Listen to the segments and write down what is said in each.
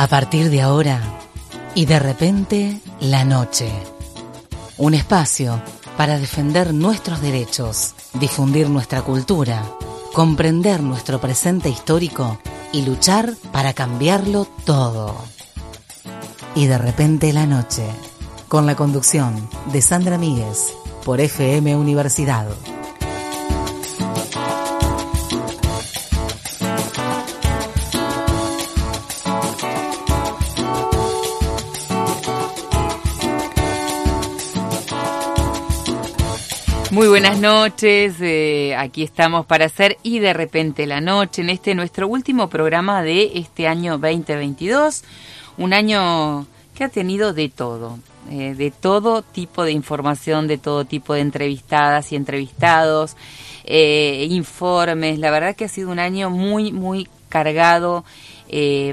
A partir de ahora y de repente la noche. Un espacio para defender nuestros derechos, difundir nuestra cultura, comprender nuestro presente histórico y luchar para cambiarlo todo. Y de repente la noche, con la conducción de Sandra Míguez por FM Universidad. Muy buenas noches, eh, aquí estamos para hacer y de repente la noche en este nuestro último programa de este año 2022, un año que ha tenido de todo, eh, de todo tipo de información, de todo tipo de entrevistadas y entrevistados, eh, informes, la verdad que ha sido un año muy, muy cargado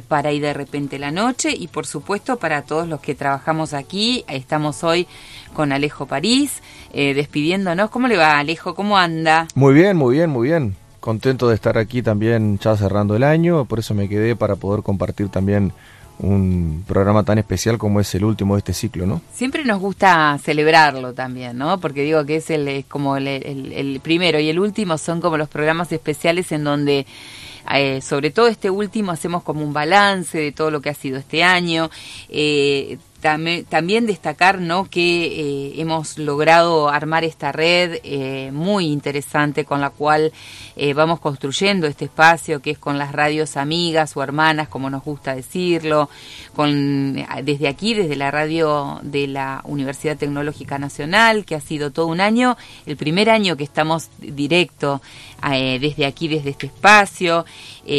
para ir de repente la noche y por supuesto para todos los que trabajamos aquí. Estamos hoy con Alejo París, eh, despidiéndonos. ¿Cómo le va Alejo? ¿Cómo anda? Muy bien, muy bien, muy bien. Contento de estar aquí también ya cerrando el año, por eso me quedé para poder compartir también un programa tan especial como es el último de este ciclo, ¿no? Siempre nos gusta celebrarlo también, ¿no? Porque digo que es el es como el, el primero y el último son como los programas especiales en donde eh, sobre todo este último hacemos como un balance de todo lo que ha sido este año. Eh, también destacar que eh, hemos logrado armar esta red eh, muy interesante con la cual eh, vamos construyendo este espacio que es con las radios amigas o hermanas, como nos gusta decirlo, con desde aquí, desde la radio de la Universidad Tecnológica Nacional, que ha sido todo un año, el primer año que estamos directo desde aquí, desde este espacio,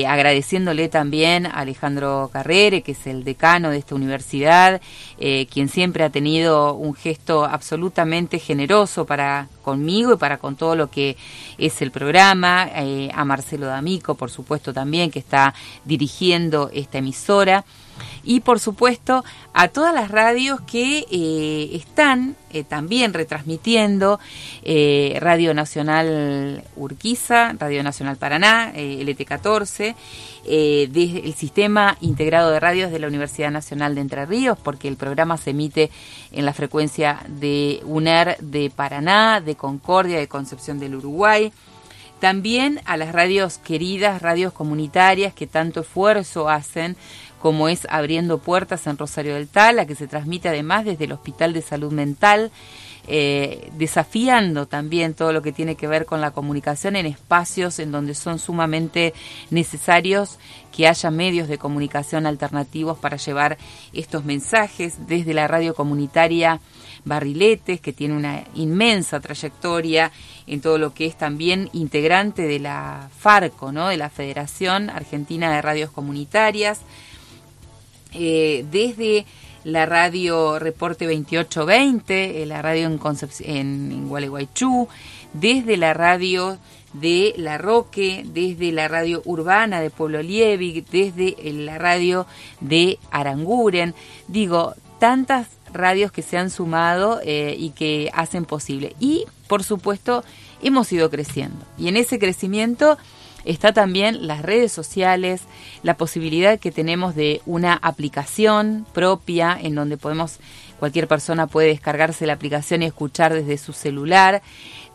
agradeciéndole también a Alejandro Carrere, que es el decano de esta universidad, eh, quien siempre ha tenido un gesto absolutamente generoso para conmigo y para con todo lo que es el programa, eh, a Marcelo D'Amico, por supuesto también, que está dirigiendo esta emisora. Y por supuesto a todas las radios que eh, están también retransmitiendo Radio Nacional Urquiza, Radio Nacional Paraná, LT14, desde el Sistema Integrado de Radios de la Universidad Nacional de Entre Ríos, porque el programa se emite en la frecuencia de UNER de Paraná, de Concordia, de Concepción del Uruguay. También a las radios queridas, radios comunitarias que tanto esfuerzo hacen como es Abriendo Puertas en Rosario del Tala, que se transmite además desde el Hospital de Salud Mental, eh, desafiando también todo lo que tiene que ver con la comunicación en espacios en donde son sumamente necesarios que haya medios de comunicación alternativos para llevar estos mensajes desde la radio comunitaria Barriletes, que tiene una inmensa trayectoria en todo lo que es también integrante de la FARCO, ¿no? de la Federación Argentina de Radios Comunitarias, eh, desde la radio Reporte 2820, eh, la radio en, en, en Gualeguaychú, desde la radio de La Roque, desde la radio urbana de Pueblo Liebig, desde la radio de Aranguren. Digo, tantas radios que se han sumado eh, y que hacen posible. Y, por supuesto, hemos ido creciendo. Y en ese crecimiento está también las redes sociales, la posibilidad que tenemos de una aplicación propia en donde podemos, cualquier persona puede descargarse la aplicación y escuchar desde su celular.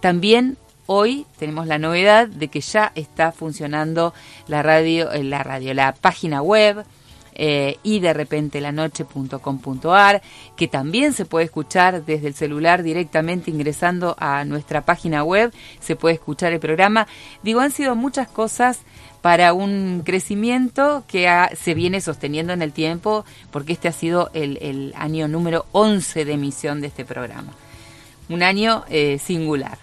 También hoy tenemos la novedad de que ya está funcionando la radio, eh, la radio, la página web eh, y de repente la noche.com.ar, que también se puede escuchar desde el celular directamente ingresando a nuestra página web, se puede escuchar el programa. Digo, han sido muchas cosas para un crecimiento que se viene sosteniendo en el tiempo, porque este ha sido el, año número 11 de emisión de este programa. Un año eh, singular.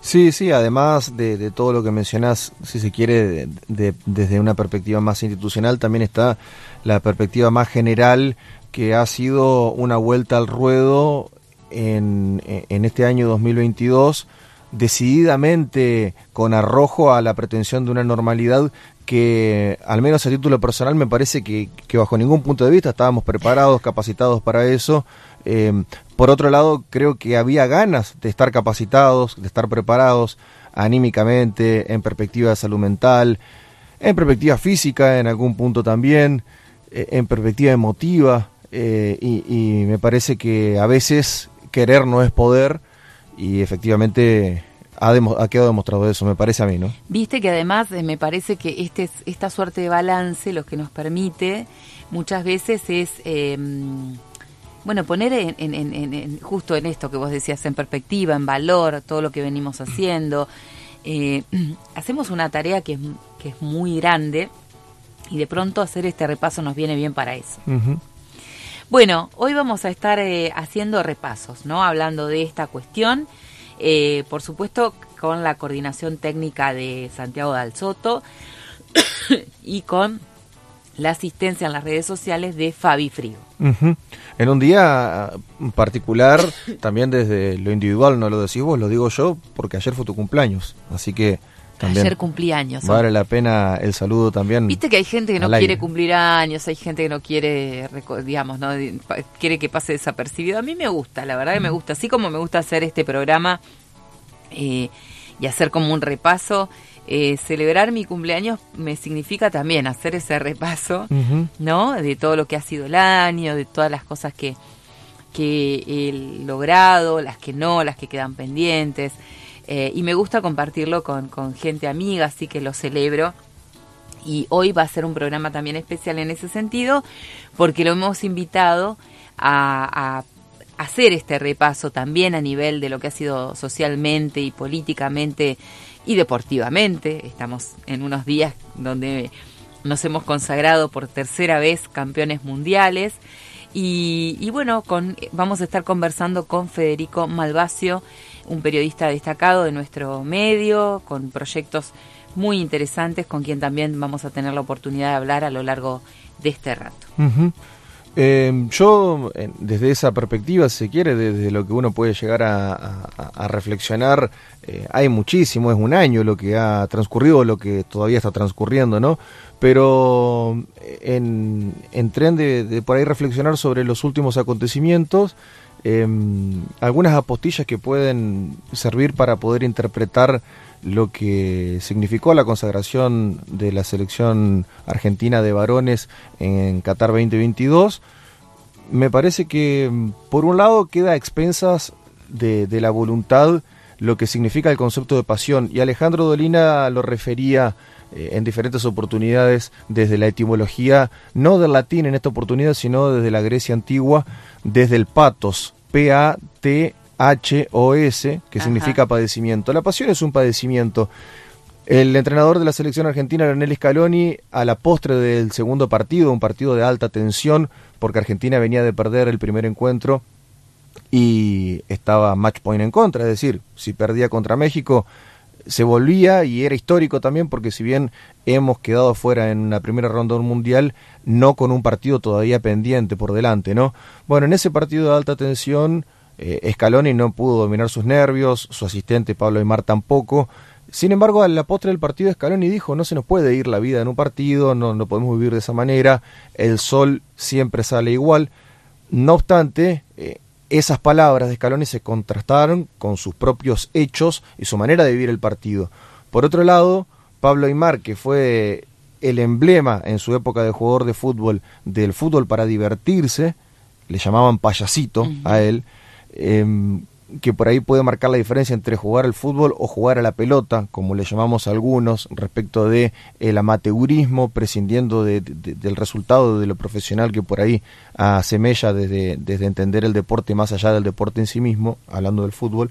Sí, sí, además de, todo lo que mencionás, si se quiere, desde una perspectiva más institucional, también está la perspectiva más general que ha sido una vuelta al ruedo en, en este año 2022 decididamente con arrojo a la pretensión de una normalidad que, al menos a título personal, me parece que, bajo ningún punto de vista estábamos preparados, capacitados para eso. Eh, por otro lado, creo que había ganas de estar capacitados, de estar preparados anímicamente, en perspectiva de salud mental, en perspectiva física en algún punto también. En perspectiva emotiva y, y me parece que a veces querer no es poder y efectivamente ha, ha, quedado demostrado eso, me parece a mí, ¿no? Viste que además eh, me parece que este, esta suerte de balance lo que nos permite muchas veces es, em, bueno, poner en, en, justo en esto que vos decías, en perspectiva, en valor, todo lo que venimos haciendo. Eh, hacemos una tarea que es, que es muy grande y de pronto hacer este repaso nos viene bien para eso. Bueno, hoy vamos a estar eh, haciendo repasos, ¿no? Hablando de esta cuestión eh, por supuesto con la coordinación técnica de Santiago Dal Soto y con la asistencia en las redes sociales de Fabi Frío. En un día particular, también desde lo individual, no lo decís vos, lo digo yo, porque ayer fue tu cumpleaños, así que también ayer cumpleaños. Vale la pena el saludo también. Viste que hay gente que no quiere cumplir años, hay gente que no quiere, digamos, no quiere que pase desapercibido. A mí me gusta, la verdad que me gusta. Así como me gusta hacer este programa eh, y hacer como un repaso. Eh, celebrar mi cumpleaños me significa también hacer ese repaso, ¿no? De todo lo que ha sido el año, de todas las cosas que, que he logrado, las que no, las que quedan pendientes. Eh, y me gusta compartirlo con, gente amiga, así que lo celebro. Y hoy va a ser un programa también especial en ese sentido, porque lo hemos invitado a, hacer este repaso también a nivel de lo que ha sido socialmente y políticamente y deportivamente. Estamos en unos días donde nos hemos consagrado por tercera vez campeones mundiales. Y, y bueno, con, vamos a estar conversando con Federico Malvacio, un periodista destacado de nuestro medio, con proyectos muy interesantes, con quien también vamos a tener la oportunidad de hablar a lo largo de este rato. Eh, yo, desde esa perspectiva, si quiere, desde lo que uno puede llegar a, reflexionar, eh, hay muchísimo, es un año lo que ha transcurrido, lo que todavía está transcurriendo, ¿no? Pero en, en tren de por ahí reflexionar sobre los últimos acontecimientos, Em, algunas apostillas que pueden servir para poder interpretar lo que significó la consagración de la selección argentina de varones en Qatar 2022. Me parece que, por un lado, queda a expensas de, de la voluntad lo que significa el concepto de pasión, y Alejandro Dolina lo refería eh, en diferentes oportunidades desde la etimología, no del latín en esta oportunidad, sino desde la Grecia antigua, desde el patos, P-A-T-H-O-S, que significa padecimiento. La pasión es un padecimiento. El entrenador de la selección argentina, Leonel Scaloni, a la postre del segundo partido, un partido de alta tensión, porque Argentina venía de perder el primer encuentro y estaba match point en contra, es decir, si perdía contra México, se volvía y era histórico también porque si bien hemos quedado fuera en la primera ronda mundial, no con un partido todavía pendiente por delante, ¿no? Bueno, en ese partido de alta tensión, eh, Scaloni no pudo dominar sus nervios, su asistente Pablo Aymar tampoco. Sin embargo, a la postre del partido Scaloni dijo, no se nos puede ir la vida en un partido, no, no podemos vivir de esa manera, el sol siempre sale igual. No obstante, eh, esas palabras de Scaloni se contrastaron con sus propios hechos y su manera de vivir el partido. Por otro lado, Pablo Aymar, que fue el emblema en su época de jugador de fútbol del fútbol para divertirse, le llamaban payasito a él, eh, que por ahí puede marcar la diferencia entre jugar al fútbol o jugar a la pelota, como le llamamos algunos, respecto de el amateurismo, prescindiendo de, del resultado de lo profesional que por ahí asemella desde, desde entender el deporte más allá del deporte en sí mismo, hablando del fútbol.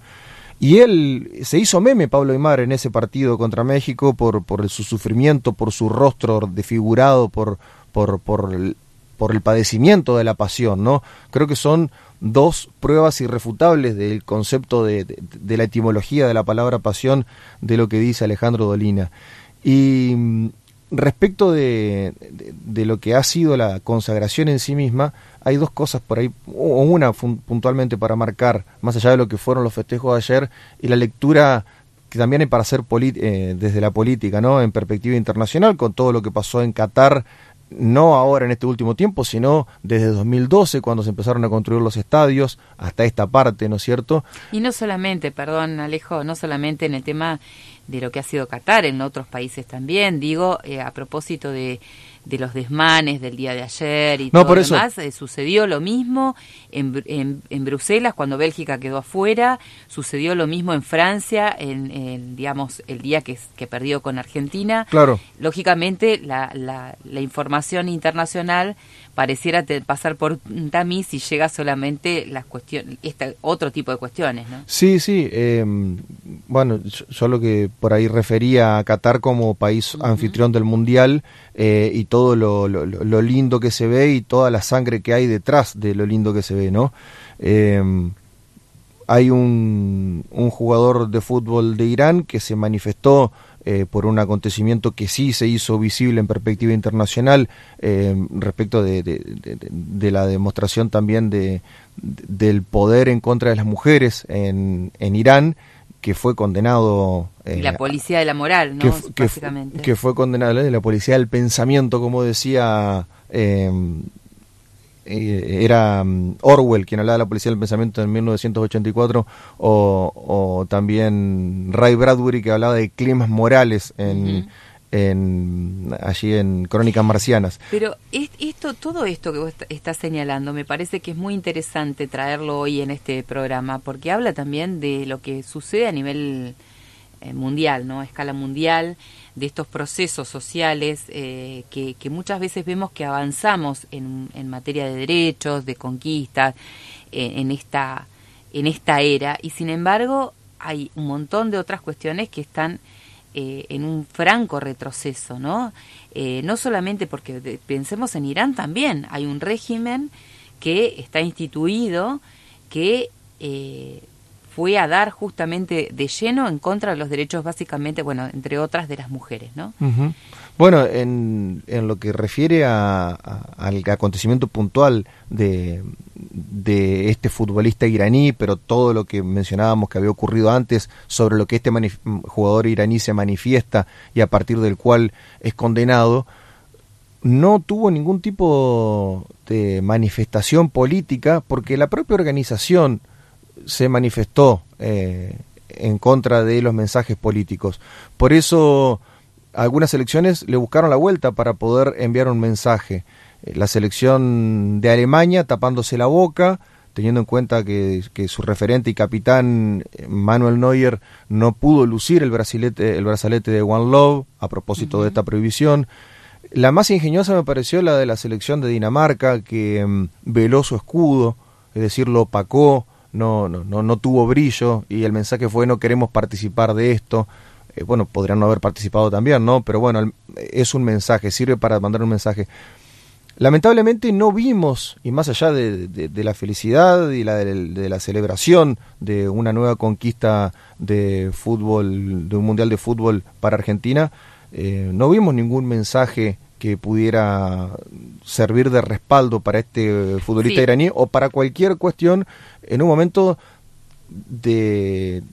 Y él se hizo meme, Pablo Aymar, en ese partido contra México por, por su sufrimiento, por su rostro desfigurado, por, por, por, por el padecimiento de la pasión, ¿no? Creo que son dos pruebas irrefutables del concepto de, la etimología de la palabra pasión de lo que dice Alejandro Dolina. Y mm, respecto de, lo que ha sido la consagración en sí misma, hay dos cosas por ahí, o una puntualmente para marcar, más allá de lo que fueron los festejos de ayer, y la lectura que también hay para hacer eh, desde la política, ¿no? En perspectiva internacional, con todo lo que pasó en Qatar no ahora en este último tiempo, sino desde 2012, cuando se empezaron a construir los estadios, hasta esta parte, ¿no es cierto? Y no solamente, perdón Alejo, no solamente en el tema de lo que ha sido Qatar, en otros países también, digo, eh, a propósito de, de los desmanes del día de ayer y No, todo por eso. demás. Eh, sucedió lo mismo en, en, en Bruselas cuando Bélgica quedó afuera, sucedió lo mismo en Francia, en, en, digamos, el día que, que perdió con Argentina. Claro. Lógicamente, la, la, la información internacional pareciera te- pasar por un tamiz y llega solamente las cuestiones, esta, otro tipo de cuestiones, ¿no? Sí, sí. eh, bueno, yo, yo lo que por ahí refería a Qatar como país anfitrión del Mundial eh, y todo lo, lo- lo- lo lindo que se ve y toda la sangre que hay detrás de lo lindo que se ve, ¿no? Eh, hay un, un jugador de fútbol de Irán que se manifestó eh, por un acontecimiento que sí se hizo visible en perspectiva internacional eh, respecto de, de- de- de la demostración también de, del poder en contra de las mujeres en, en Irán, que fue condenado... eh, la policía de la moral, ¿no? que, Básicamente. que fue condenado de la policía del pensamiento, como decía eh, eh, era mm, Orwell quien hablaba de la policía del pensamiento en 1984 o, o también Ray Bradbury que hablaba de climas morales en, en allí en Crónicas Marcianas. Pero es- esto, todo esto que vos est- estás señalando, me parece que es muy interesante traerlo hoy en este programa, porque habla también de lo que sucede a nivel eh, mundial, ¿no? A escala mundial, de estos procesos sociales eh, que, muchas veces vemos que avanzamos en, materia de derechos, de conquistas, eh, en esta en esta era, y sin embargo hay un montón de otras cuestiones que están eh, en un franco retroceso, ¿no? No solamente porque pensemos en Irán también, hay un régimen que está instituido que fue a dar justamente de lleno en contra de los derechos básicamente, bueno, entre otras de las mujeres, ¿no? Bueno, en, en lo que refiere a, al acontecimiento puntual de, de este futbolista iraní, pero todo lo que mencionábamos que había ocurrido antes sobre lo que este jugador iraní se manifiesta y a partir del cual es condenado, no tuvo ningún tipo de manifestación política porque la propia organización se manifestó eh, en contra de los mensajes políticos. Por eso algunas elecciones le buscaron la vuelta para poder enviar un mensaje. Eh, La selección de Alemania tapándose la boca, teniendo en cuenta que, que su referente y capitán eh, Manuel Neuer no pudo lucir el brazalete, el brazalete de One Love a propósito de esta prohibición. La más ingeniosa me pareció la de la selección de Dinamarca, que mm, veló su escudo, es decir, lo opacó, no, no, no, no tuvo brillo, y el mensaje fue no queremos participar de esto. Eh, bueno, podrían no haber participado también, ¿no? Pero bueno, es un mensaje, sirve para mandar un mensaje. Lamentablemente no vimos, y más allá de, de- de la felicidad y la de, de la celebración de una nueva conquista de fútbol, de un mundial de fútbol para Argentina, eh, no vimos ningún mensaje que pudiera servir de respaldo para este futbolista Sí. iraní o para cualquier cuestión en un momento de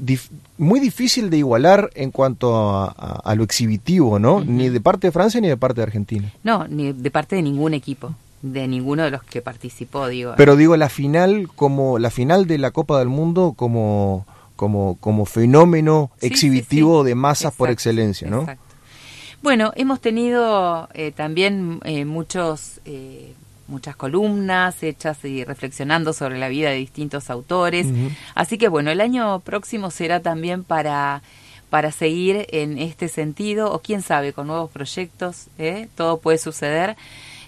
dif- muy difícil de igualar en cuanto a, a- a lo exhibitivo, ¿no? Ni de parte de Francia ni de parte de Argentina. No, ni de parte de ningún equipo, de ninguno de los que participó, digo. Pero digo la final como la final de la Copa del Mundo como como como fenómeno Sí, exhibitivo sí. de masas por excelencia, ¿no? exacto. Bueno, hemos tenido eh, también eh, muchos eh, muchas columnas hechas y reflexionando sobre la vida de distintos autores. Así que bueno, el año próximo será también para para seguir en este sentido o quién sabe con nuevos proyectos, ¿eh? todo puede suceder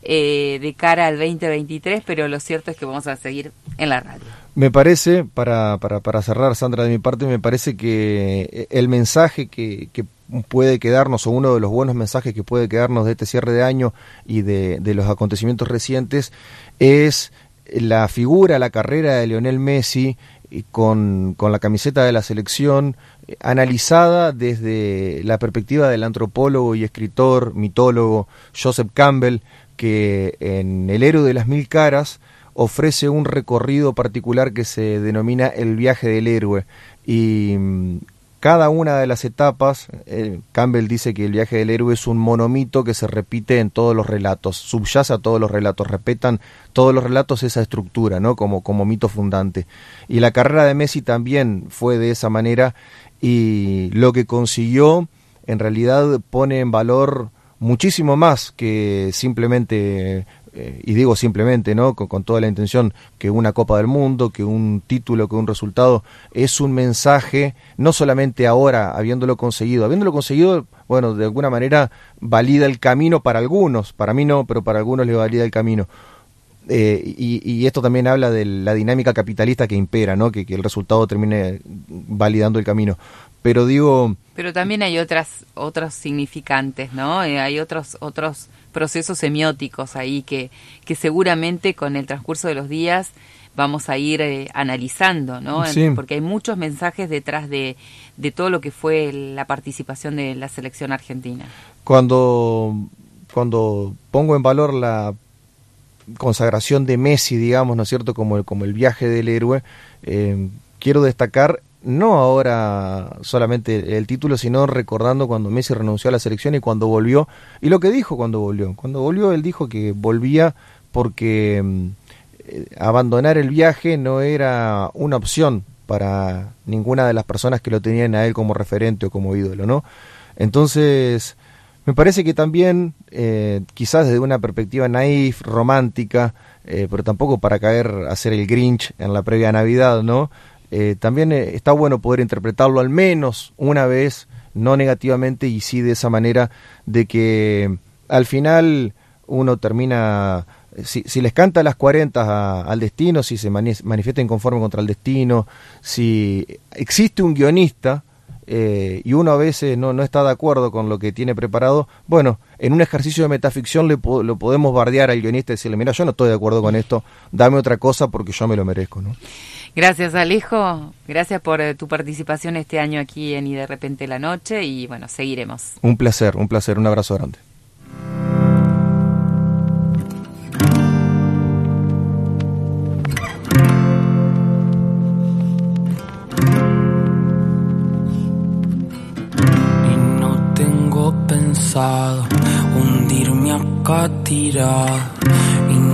eh, de cara al 2023, pero lo cierto es que vamos a seguir en la radio. Me parece, para, para, para cerrar, Sandra, de mi parte, me parece que el mensaje que, que puede quedarnos, o uno de los buenos mensajes que puede quedarnos de este cierre de año y de, de los acontecimientos recientes, es la figura, la carrera de Lionel Messi y con, con la camiseta de la selección, eh, analizada desde la perspectiva del antropólogo y escritor, mitólogo Joseph Campbell, que en El héroe de las mil caras ofrece un recorrido particular que se denomina el viaje del héroe. Y mm, cada una de las etapas, eh, Campbell dice que el viaje del héroe es un monomito que se repite en todos los relatos, subyace a todos los relatos, respetan todos los relatos esa estructura, ¿no? Como, como mito fundante. Y la carrera de Messi también fue de esa manera y lo que consiguió en realidad pone en valor muchísimo más que simplemente eh, y digo simplemente, ¿no? Con, toda la intención que una Copa del Mundo, que un título, que un resultado, es un mensaje, no solamente ahora, habiéndolo conseguido, habiéndolo conseguido, bueno, de alguna manera valida el camino para algunos, para mí no, pero para algunos le valida el camino. Eh, y, esto también habla de la dinámica capitalista que impera, ¿no? Que, que el resultado termine validando el camino. Pero digo... Pero también hay otras, otros significantes, ¿no? Eh, hay otros, otros procesos semióticos ahí que, que seguramente con el transcurso de los días vamos a ir eh, analizando, ¿no? Porque hay muchos mensajes detrás de, de todo lo que fue la participación de la selección argentina. Cuando, cuando pongo en valor la consagración de Messi, digamos, ¿no es cierto?, como el, como el viaje del héroe, eh, quiero destacar no ahora solamente el título, sino recordando cuando Messi renunció a la selección y cuando volvió, y lo que dijo cuando volvió. Cuando volvió, él dijo que volvía porque mm, eh, abandonar el viaje no era una opción para ninguna de las personas que lo tenían a él como referente o como ídolo, ¿no? Entonces, me parece que también, eh, quizás desde una perspectiva naif, romántica, eh, pero tampoco para caer a hacer el Grinch en la previa Navidad, ¿no? Eh, también eh, está bueno poder interpretarlo al menos una vez, no negativamente, y sí de esa manera de que al final uno termina, si, si les canta las 40 al destino, si se manifiesta inconforme contra el destino, si existe un guionista, eh, y uno a veces no, no está de acuerdo con lo que tiene preparado, bueno, en un ejercicio de metaficción le lo podemos bardear al guionista y decirle, mira, yo no estoy de acuerdo con esto, dame otra cosa porque yo me lo merezco, ¿no? Gracias, Alejo. Gracias por eh, tu participación este año aquí en Y de repente la noche y bueno, seguiremos. Un placer, un placer, un abrazo grande. Y no tengo pensado hundirme acá tirado y no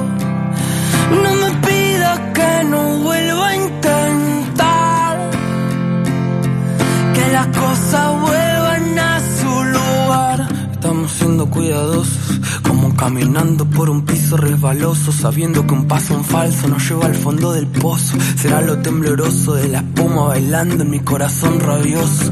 No vuelva a intentar que las cosas vuelvan a su lugar. Estamos siendo cuidadosos, como caminando por un piso resbaloso, sabiendo que un paso en falso nos lleva al fondo del pozo. Será lo tembloroso de la espuma bailando en mi corazón rabioso.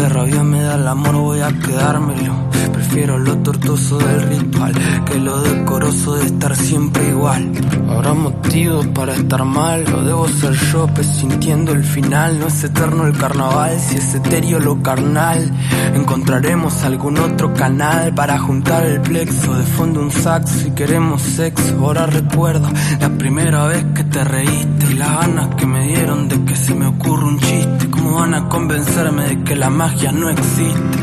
Que rabia me da el amor, voy a quedármelo. Prefiero lo tortuoso del ritual que lo decoroso de estar siempre igual. Habrá motivos para estar mal, o debo ser yo, pues sintiendo el final. No es eterno el carnaval, si es etéreo lo carnal. Encontraremos algún otro canal para juntar el plexo. De fondo un sax si queremos sexo. Ahora recuerdo la primera vez que te reíste y las ganas que me dieron de que se me ocurra un chiste. ¿Cómo van a convencerme de que la magia no existe?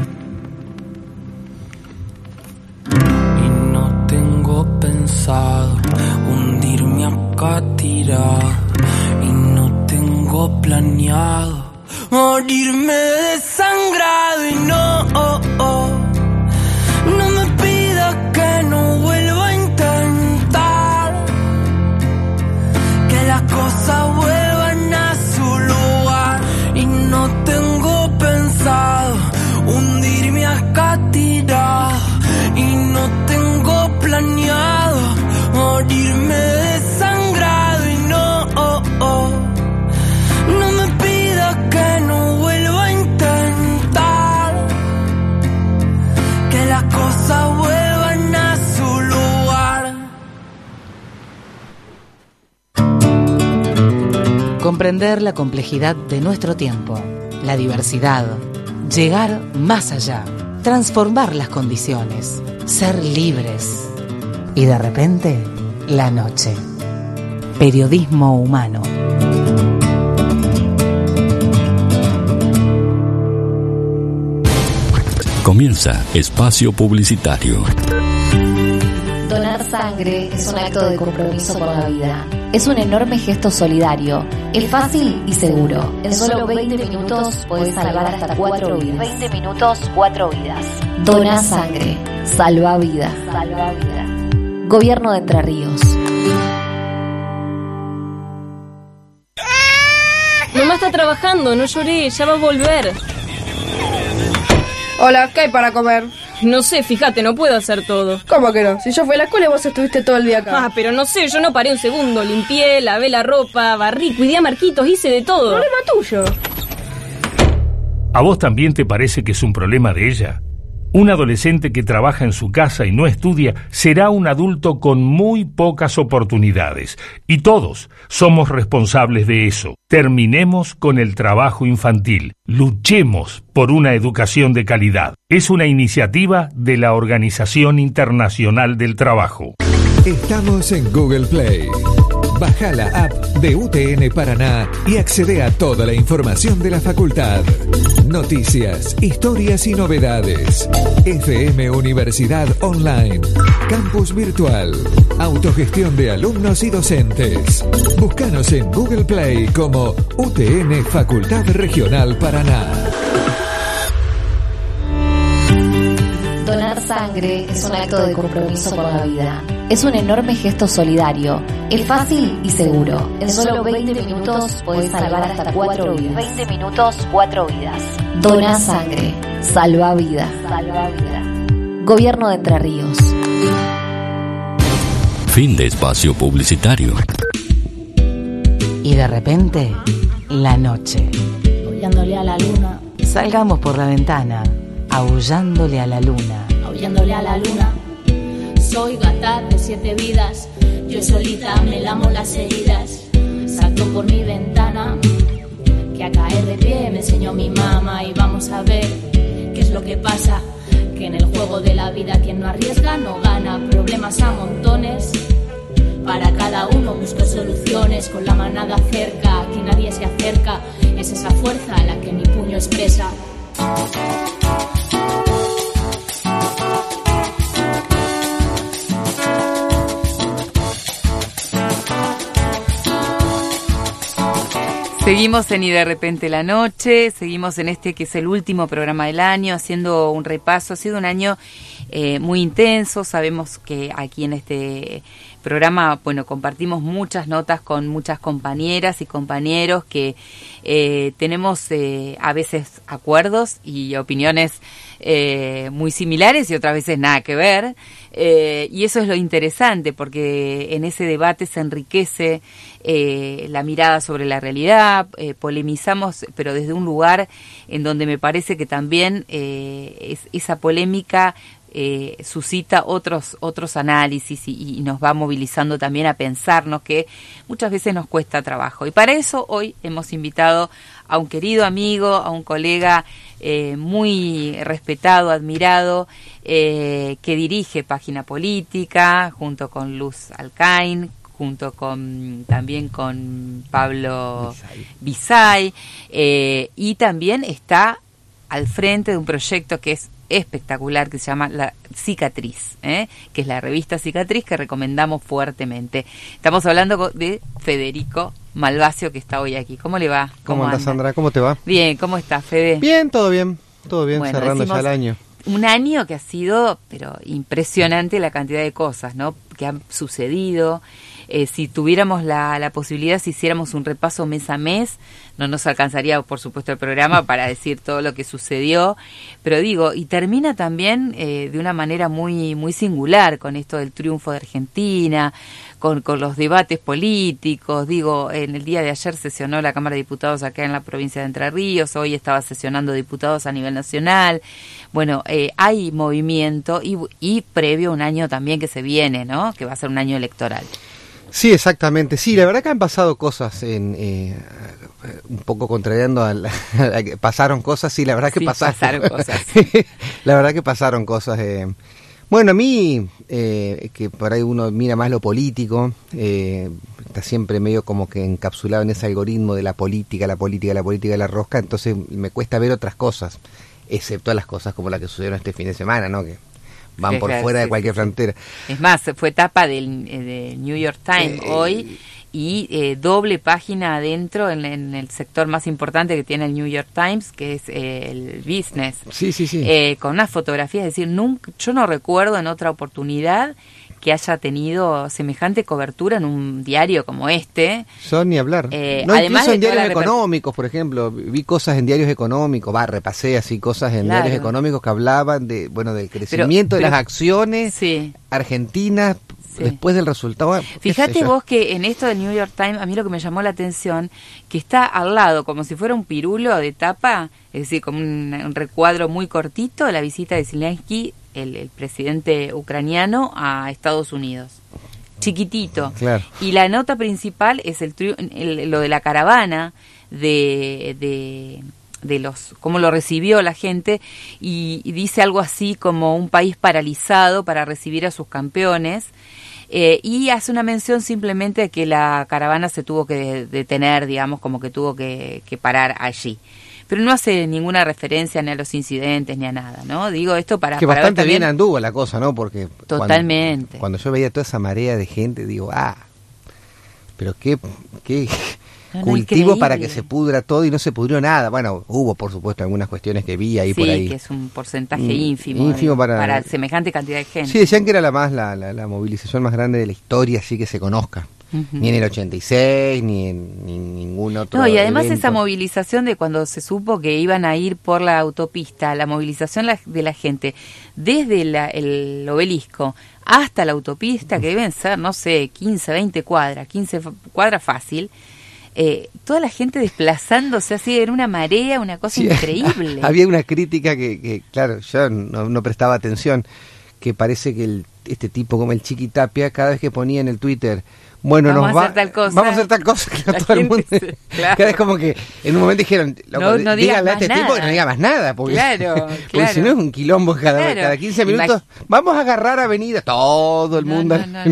hundirme acá tirado y no tengo planeado morirme desangrado y no, oh, oh, no me pida que no vuelva a intentar que las cosas pensado hundirme acá tirado y no tengo planeado morirme desangrado y no, oh, oh. no me pida que no vuelva a intentar que las cosas vuelvan a su lugar. Comprender la complejidad de nuestro tiempo, la diversidad llegar más allá, transformar las condiciones, ser libres. Y de repente, la noche. Periodismo humano. Comienza espacio publicitario. Donar sangre es un acto de compromiso con la vida. Es un enorme gesto solidario. Es fácil y seguro. En solo 20 minutos puedes salvar hasta 4 vidas. 20 minutos, 4 vidas. Dona sangre. Salva vida. Salva vida. Gobierno de Entre Ríos. Mamá está trabajando, no lloré, ya va a volver. Hola, ¿qué hay para comer? No sé, fíjate, no puedo hacer todo. ¿Cómo que no? Si yo fui a la escuela y vos estuviste todo el día acá. Ah, pero no sé, yo no paré un segundo. Limpié, lavé la ropa, barrí, cuidé a Marquitos, hice de todo. Problema tuyo. ¿A vos también te parece que es un problema de ella? Un adolescente que trabaja en su casa y no estudia será un adulto con muy pocas oportunidades. Y todos somos responsables de eso. Terminemos con el trabajo infantil. Luchemos por una educación de calidad. Es una iniciativa de la Organización Internacional del Trabajo. Estamos en Google Play. Baja la app de UTN Paraná y accede a toda la información de la facultad. Noticias, historias y novedades. FM Universidad Online. Campus Virtual. Autogestión de alumnos y docentes. Búscanos en Google Play como UTN Facultad Regional Paraná. Sangre es un acto de compromiso con la vida. Es un enorme gesto solidario. Es fácil y seguro. En solo 20 minutos puedes salvar hasta 4 vidas. 20 minutos, 4 vidas. Dona sangre. Salva vida. Salva vida. Gobierno de Entre Ríos. Fin de espacio publicitario. Y de repente, la noche. Aullándole a la luna, Salgamos por la ventana, aullándole a la luna. Aullándole a la luna. Soy gata de siete vidas, yo solita me lamo las heridas. Salto por mi ventana, que a caer de pie me enseñó mi mamá y vamos a ver qué es lo que pasa. Que en el juego de la vida quien no arriesga no gana, problemas a montones. Para cada uno busco soluciones con la manada cerca, que nadie se acerca. Es esa fuerza la que mi puño expresa. Seguimos en Y de repente la noche, seguimos en este que es el último programa del año, haciendo un repaso. Ha sido un año eh, muy intenso, sabemos que aquí en este programa, bueno, compartimos muchas notas con muchas compañeras y compañeros que eh, tenemos eh, a veces acuerdos y opiniones eh, muy similares y otras veces nada que ver. Eh, y eso es lo interesante porque en ese debate se enriquece eh, la mirada sobre la realidad, eh, polemizamos, pero desde un lugar en donde me parece que también es- esa polémica suscita otros otros análisis y, y nos va movilizando también a pensarnos que muchas veces nos cuesta trabajo. Y para eso hoy hemos invitado a un querido amigo, a un colega eh, muy respetado, admirado, eh, que dirige Página Política junto con Luz Alcain, junto con también con Pablo Bisay, eh, y también está al frente de un proyecto que es espectacular que se llama La Cicatriz, ¿eh? que es la revista Cicatriz que recomendamos fuertemente. Estamos hablando de Federico Malvacio que está hoy aquí. ¿Cómo le va? ¿Cómo andas, anda? Sandra? ¿Cómo te va? Bien, ¿cómo está, Fede? Bien, todo bien. Todo bien, Bueno, cerrando ya el año. Un año que ha sido, pero impresionante la cantidad de cosas, ¿no? Que han sucedido. Eh, si tuviéramos la, la posibilidad, si hiciéramos un repaso mes a mes, no nos alcanzaría, por supuesto, el programa para decir todo lo que sucedió. Pero digo, y termina también eh, de una manera muy, muy singular con esto del triunfo de Argentina, con, con los debates políticos. Digo, en el día de ayer sesionó la Cámara de Diputados acá en la provincia de Entre Ríos, hoy estaba sesionando diputados a nivel nacional. Bueno, eh, hay movimiento y, y previo un año también que se viene, ¿no? Que va a ser un año electoral. Sí, exactamente. Sí, la verdad que han pasado cosas en... Eh, un poco contrariando a, la, a que pasaron cosas, sí, la verdad que Sí, pasaron, pasaron cosas. la verdad que pasaron cosas. eh. Bueno, a mí, eh, que por ahí uno mira más lo político, eh, está siempre medio como que encapsulado en ese algoritmo de la política, la política, la política de la rosca, entonces me cuesta ver otras cosas, excepto las cosas como las que sucedieron este fin de semana, ¿no? Que van por fuera de cualquier frontera. Es más, fue tapa del eh, de New York Times Eh, hoy y eh, doble página adentro en, en el sector más importante que tiene el New York Times, que es eh, el business. Sí, sí, sí. Eh, con unas fotografías, es decir, nunca, yo no recuerdo en otra oportunidad que haya tenido semejante cobertura en un diario como este. Son ni hablar. Eh, no, además en diarios económicos, por ejemplo, vi cosas en diarios económicos, va, repasé así cosas en Claro. diarios económicos que hablaban de, bueno, del crecimiento de pero- las acciones Sí. argentinas Sí. después del resultado. Fíjate yo. vos que en esto del New York Times, a mí lo que me llamó la atención, que está al lado, como si fuera un pirulo de tapa, es decir, como un, un recuadro muy cortito, la visita de Zelensky, el, el presidente ucraniano, a Estados Unidos. Chiquitito. Claro. Y la nota principal es el, el- lo de la caravana, de, de, de los cómo lo recibió la gente, y, y dice algo así como un país paralizado para recibir a sus campeones. Eh, y hace una mención simplemente de que la caravana se tuvo que detener, digamos, como que tuvo que, que parar allí. Pero no hace ninguna referencia ni a los incidentes ni a nada, ¿no? Digo esto para, que para ver bastante también- bien anduvo la cosa, ¿no? Porque Totalmente. Cuando, yo veía toda esa marea de gente, digo, ah, pero qué, qué No, no, cultivo para que se pudra todo y no se pudrió nada. Bueno, hubo por supuesto algunas cuestiones que vi ahí sí, por ahí. que es un porcentaje Mm, ínfimo, ínfimo de- para- semejante cantidad de gente. Sí, decían que era la más la, la, la movilización más grande de la historia, así que se conozca. Ni en el 86, ni en ni en ningún otro. No, y además evento. esa movilización de cuando se supo que iban a ir por la autopista, la movilización de la gente desde la- el obelisco hasta la autopista, que deben ser, no sé, 15, 20 cuadras, 15 fa- cuadras fácil, eh, toda la gente desplazándose así, era una marea, una cosa Sí, increíble. Había una crítica que, que, claro, yo no, no prestaba atención, que parece que el, este tipo como el Chiqui Tapia, cada vez que ponía en el Twitter, bueno, Vamos nos a va, hacer tal cosa. vamos a hacer tal cosa, que La todo el mundo, se- claro. cada vez como que en un momento dijeron, loco, No- no digas díganle a este tipo que nada. no diga más nada, porque, Claro, porque claro. si no es un quilombo cada, Claro. cada 15 Imag- minutos, vamos a agarrar avenida, todo el mundo, no, y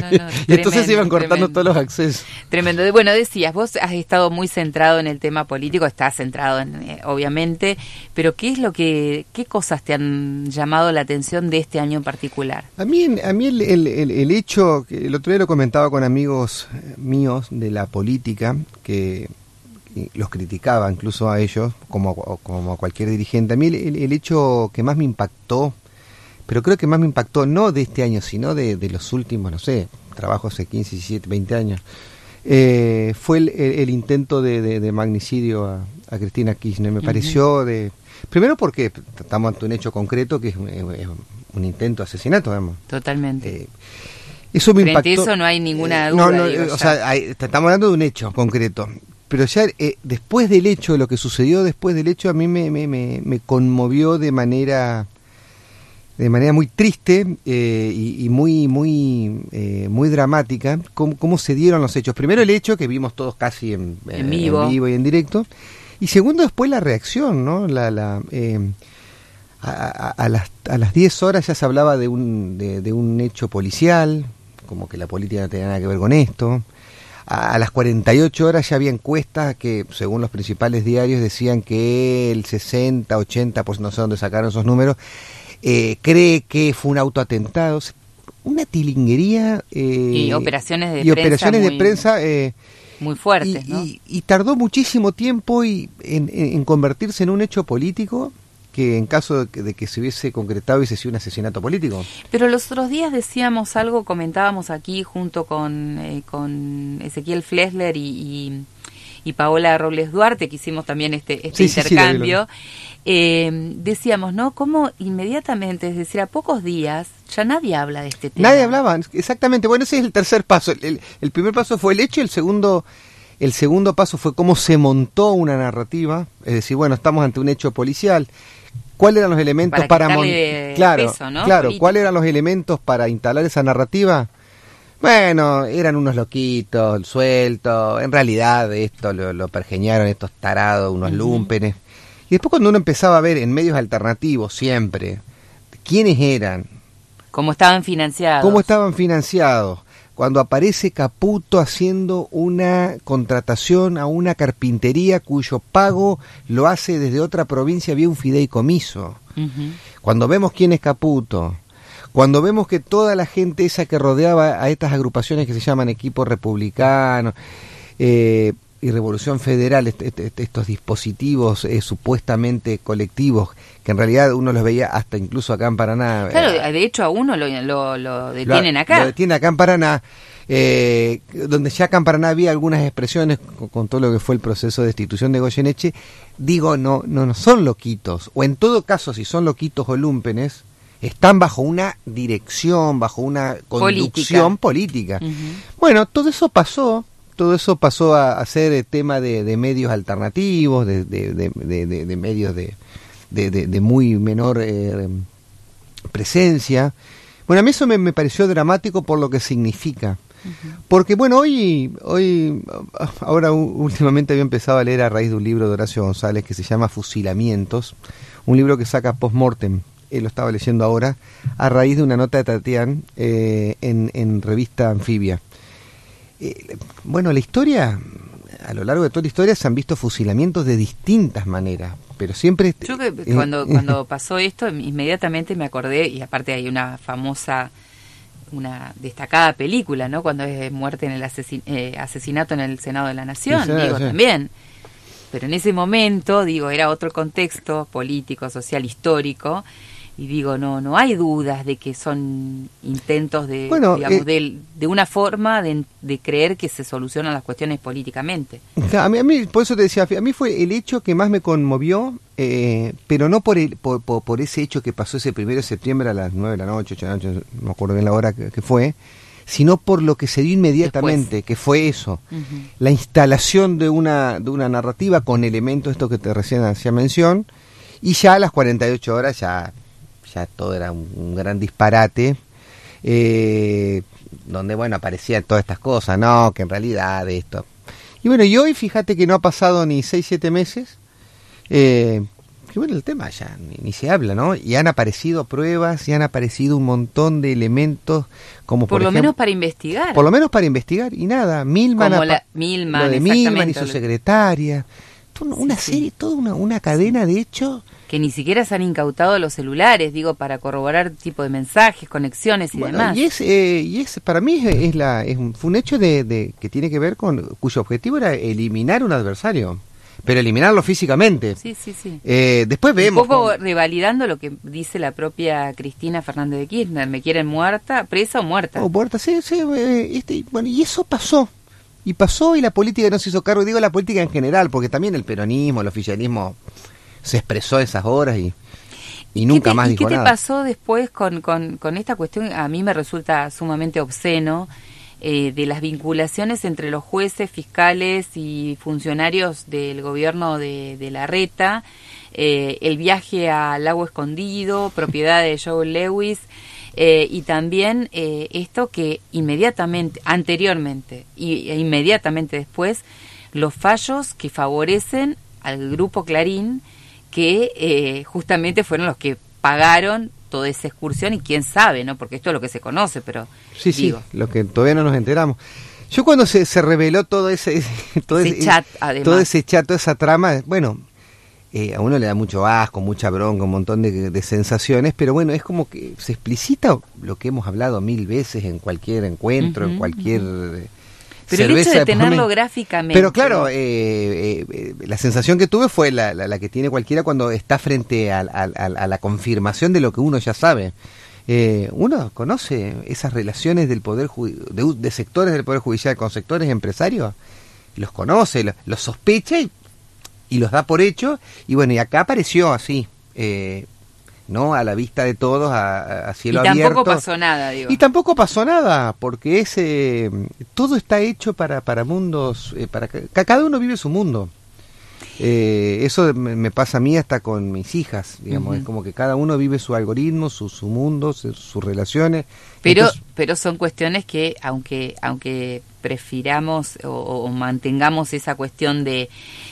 entonces tremendo, iban cortando tremendo. todos los accesos. Tremendo. Bueno, decías, vos has estado muy centrado en el tema político, estás centrado en, eh, obviamente, pero ¿qué es lo que, qué cosas te han llamado la atención de este año en particular? A mí, a mí el, el- el- el hecho, que el otro día lo comentaba con amigos eh, míos de la política, que, los criticaba incluso a ellos, como, a- como a cualquier dirigente, a mí el, el- el hecho que más me impactó, pero creo que más me impactó no de este año, sino de, de los últimos, no sé, trabajo hace 15, 17, 20 años, eh, fue el, intento de, de- de magnicidio a, a Cristina Kirchner. Me pareció de... Primero porque estamos ante un hecho concreto que es, un- es un intento de asesinato, digamos. Totalmente. Eso me Frente impactó. eso no hay ninguna Eh, duda. no, no, digo, o sea, hay- estamos hablando de un hecho concreto. Pero ya eh, después del hecho, lo que sucedió después del hecho, a mí me, me, me, me conmovió de manera de manera muy triste eh, y, y muy muy eh, muy dramática cómo, cómo se dieron los hechos. Primero el hecho que vimos todos casi en, En vivo. y en directo. Y segundo después la reacción, ¿no? La, la, a, a- a las, a las 10 horas ya se hablaba de un, de, de un hecho policial, como que la política no tenía nada que ver con esto. A, a las 48 horas ya había encuestas que, según los principales diarios, decían que el 60, 80%, no sé dónde sacaron esos números, eh, cree que fue un autoatentado. Una tilinguería. eh, Y operaciones de y prensa operaciones de muy- prensa. eh, Muy fuertes, y, ¿no? y- y tardó muchísimo tiempo y, en convertirse en un hecho político que en caso de que, de que se hubiese concretado hubiese sido un asesinato político. Pero los otros días decíamos algo, comentábamos aquí junto con, eh, con Ezequiel Flesler y, y, y Paola Robles Duarte, que hicimos también este, este Sí, sí, sí, intercambio. eh, decíamos, ¿no? Cómo inmediatamente, es decir, a pocos días, ya nadie habla de este tema. Nadie hablaba, exactamente. Bueno, ese es el tercer paso. El, el- el primer paso fue el hecho, el segundo, el segundo paso fue cómo se montó una narrativa. Es decir, bueno, estamos ante un hecho policial. ¿Cuáles eran los elementos Para para, claro, peso, ¿no? claro, cuáles eran los elementos para instalar esa narrativa? Bueno, eran unos loquitos, sueltos. En realidad esto lo, lo pergeñaron estos tarados, unos Ujú. lúmpenes. Y después cuando uno empezaba a ver en medios alternativos siempre quiénes eran, Cómo estaban financiados. cómo estaban financiados, cuando aparece Caputo haciendo una contratación a una carpintería cuyo pago lo hace desde otra provincia vía un fideicomiso. Cuando vemos quién es Caputo, cuando vemos que toda la gente esa que rodeaba a estas agrupaciones que se llaman equipos republicanos eh, y Revolución Federal, est- est- est- estos dispositivos eh, supuestamente colectivos, que en realidad uno los veía hasta incluso acá en Paraná. Claro, eh, de hecho a uno lo, lo, lo detienen lo- acá. Lo detienen acá en Paraná, eh, donde ya acá en Paraná había algunas expresiones con, con todo lo que fue el proceso de destitución de Goyeneche. Digo, no, no, no son loquitos, o en todo caso, si son loquitos o lúmpenes, están bajo una dirección, bajo una conducción política. Bueno, todo eso pasó, todo eso pasó a, a ser eh, tema de, de medios alternativos, de, de- medios de, muy menor eh, presencia. Bueno, a mí eso me, me pareció dramático por lo que significa. Porque bueno, hoy, hoy, ahora últimamente había empezado a leer a raíz de un libro de Horacio González que se llama Fusilamientos, un libro que saca post-mortem, él lo estaba leyendo ahora, a raíz de una nota de Tatián eh, en, en revista Anfibia. Eh, bueno, la historia, a lo largo de toda la historia se han visto fusilamientos de distintas maneras, pero siempre... Yo que eh, cuando, cuando pasó esto, inmediatamente me acordé, y aparte hay una famosa, una destacada película, ¿no? Cuando es muerte en el asesin- eh, asesinato en el Senado de la Nación, Sí, sí, digo, sí. también. Pero en ese momento, digo, era otro contexto político, social, histórico, y digo, no, no hay dudas de que son intentos de, Bueno, digamos, eh, de, de una forma de, de creer que se solucionan las cuestiones políticamente. A mí, a mí, por eso te decía, a mí fue el hecho que más me conmovió, eh, pero no por, el, por, por, por ese hecho que pasó ese primero de septiembre a las 9 de la noche, 8 de la noche, no me acuerdo bien la hora que, que fue, sino por lo que se dio inmediatamente, que fue eso, la instalación de una, de una narrativa con elementos, esto que te recién hacía mención, y ya a las 48 horas ya, ya todo era un, un gran disparate, eh, donde bueno aparecían todas estas cosas, no, que en realidad esto. Y bueno, y hoy fíjate que no ha pasado ni 6, 7 meses, eh, que bueno, el tema ya ni, ni se habla, ¿no? Y han aparecido pruebas, y han aparecido un montón de elementos, como por, Por, lo ejemplo- menos para investigar. por lo menos para investigar, y nada, Milman, Como la- Milman, lo de Milman y su secretaria, una serie, toda una, una cadena de hechos. que ni siquiera se han incautado los celulares, digo, para corroborar tipo de mensajes, conexiones y Bueno, demás. y es, eh, y es para mí es, es la, es un, fue un hecho de, de- que tiene que ver con cuyo objetivo era eliminar un adversario, pero eliminarlo físicamente. Sí, sí, sí. Eh, después vemos. Un poco revalidando lo que dice la propia Cristina Fernández de Kirchner. ¿Me quieren muerta, presa o muerta? Oh, Puerta, sí, sí, eh, este, bueno, y eso pasó. Y pasó y la política no se hizo cargo. Digo la política en general, porque también el peronismo, el oficialismo se expresó esas horas y, y nunca ¿Qué te- más ¿Y dijo qué te pasó después con, con, con esta cuestión? A mí me resulta sumamente obsceno eh, de las vinculaciones entre los jueces, fiscales y funcionarios del gobierno de, de la Reta, eh, el viaje al lago escondido, propiedad de Joe Lewis. Eh, y también eh, esto que inmediatamente, anteriormente y, e inmediatamente después, los fallos que favorecen al grupo Clarín, que eh, justamente fueron los que pagaron toda esa excursión y quién sabe, ¿no? Porque esto es lo que se conoce, pero Sí, sí, lo que todavía no nos enteramos. Yo cuando se, se reveló todo ese, todo Ese chat, además. todo ese chat, toda esa trama, bueno, eh, a uno le da mucho asco, mucha bronca, un montón de, de sensaciones, pero bueno, es como que se explicita lo que hemos hablado mil veces en cualquier encuentro, en cualquier eh, Pero el hecho de tenerlo gráficamente. Pero claro, eh, eh, la sensación que tuve fue la, la- la que tiene cualquiera cuando está frente a, la confirmación de lo que uno ya sabe. Eh, uno conoce esas relaciones del poder de, de sectores del poder judicial con sectores empresarios, los conoce, lo- los sospecha y, y los da por hecho. Y bueno, y acá apareció así, eh, no a la vista de todos, a, a- a y cielo tampoco abierto. pasó nada, digo. Y tampoco pasó nada, porque es, eh, todo está hecho para, para mundos, eh, para cada uno vive su mundo. Eh, eso me, pasa a mí hasta con mis hijas, digamos, es como que cada uno vive su algoritmo, su, su mundo, su- sus relaciones. Pero Entonces, pero son cuestiones que aunque aunque prefiramos o, o mantengamos esa cuestión de,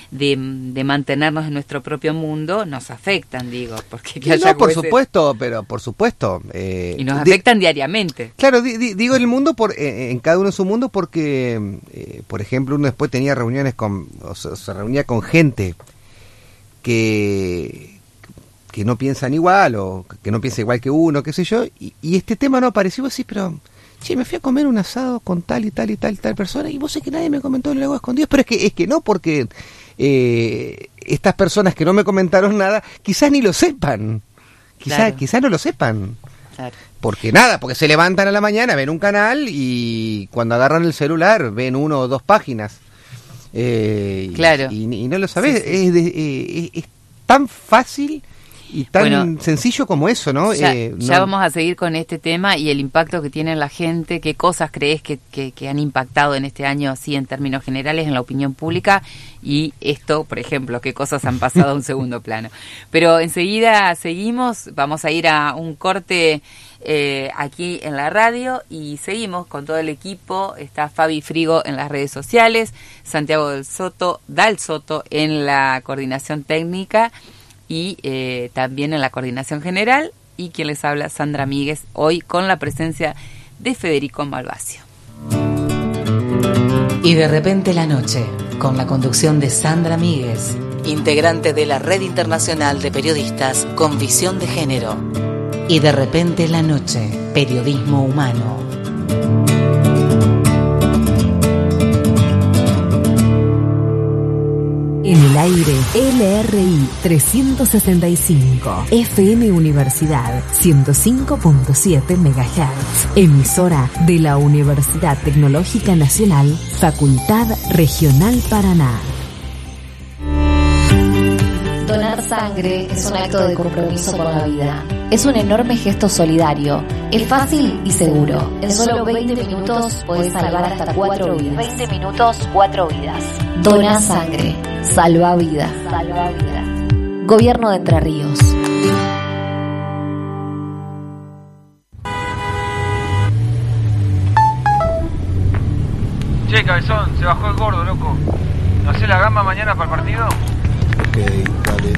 de, de, mantenernos en nuestro propio mundo, nos afectan, digo, porque que no, por supuesto, pero por supuesto. Eh, y nos afectan diariamente. Claro, di, di, digo el mundo por eh, en cada uno en su mundo porque, eh, por ejemplo, uno después tenía reuniones con, o se, se reunía con gente que que no piensan igual o que no piensa igual que uno, qué sé yo, y, y este tema no apareció así, pero che, me fui a comer un asado con tal y tal y tal y tal persona y vos sé que nadie me comentó el lago escondido, pero es que es que no porque eh, estas personas que no me comentaron nada quizás ni lo sepan, quizás Claro. quizás no lo sepan. Claro. Porque nada, porque se levantan a la mañana, ven un canal y cuando agarran el celular ven uno o dos páginas. Eh, Claro. Y, y no lo sabes, Sí, sí. Es, eh, es- es tan fácil y tan Bueno, sencillo como eso, ¿no? Ya, Eh, ya no- vamos a seguir con este tema y el impacto que tiene en la gente, qué cosas crees que, que, que han impactado en este año así en términos generales en la opinión pública y esto, por ejemplo, qué cosas han pasado a un segundo plano. Pero enseguida seguimos, vamos a ir a un corte eh, aquí en la radio y seguimos con todo el equipo. Está Fabi Frigo en las redes sociales, Santiago del Soto, Dal Soto en la coordinación técnica y eh, también en la coordinación general y quien les habla Sandra Míguez hoy con la presencia de Federico Malvasio. Y de repente la noche, con la conducción de Sandra Míguez, integrante de la Red Internacional de Periodistas con Visión de Género. Y de repente la noche, periodismo humano. En el aire, LRI 365, FM Universidad 105.7 MHz, emisora de la Universidad Tecnológica Nacional, Facultad Regional Paraná. Donar sangre es un acto de compromiso con la vida. Es un enorme gesto solidario. Es fácil y seguro. En solo 20 minutos puedes salvar hasta 4 vidas. 20 minutos, 4 vidas. Dona sangre. Salva vidas. Salva vidas. Gobierno de Entre Ríos. Che, cabezón, se bajó el gordo, loco. ¿No hace la gamba mañana para el partido? Ok, dale.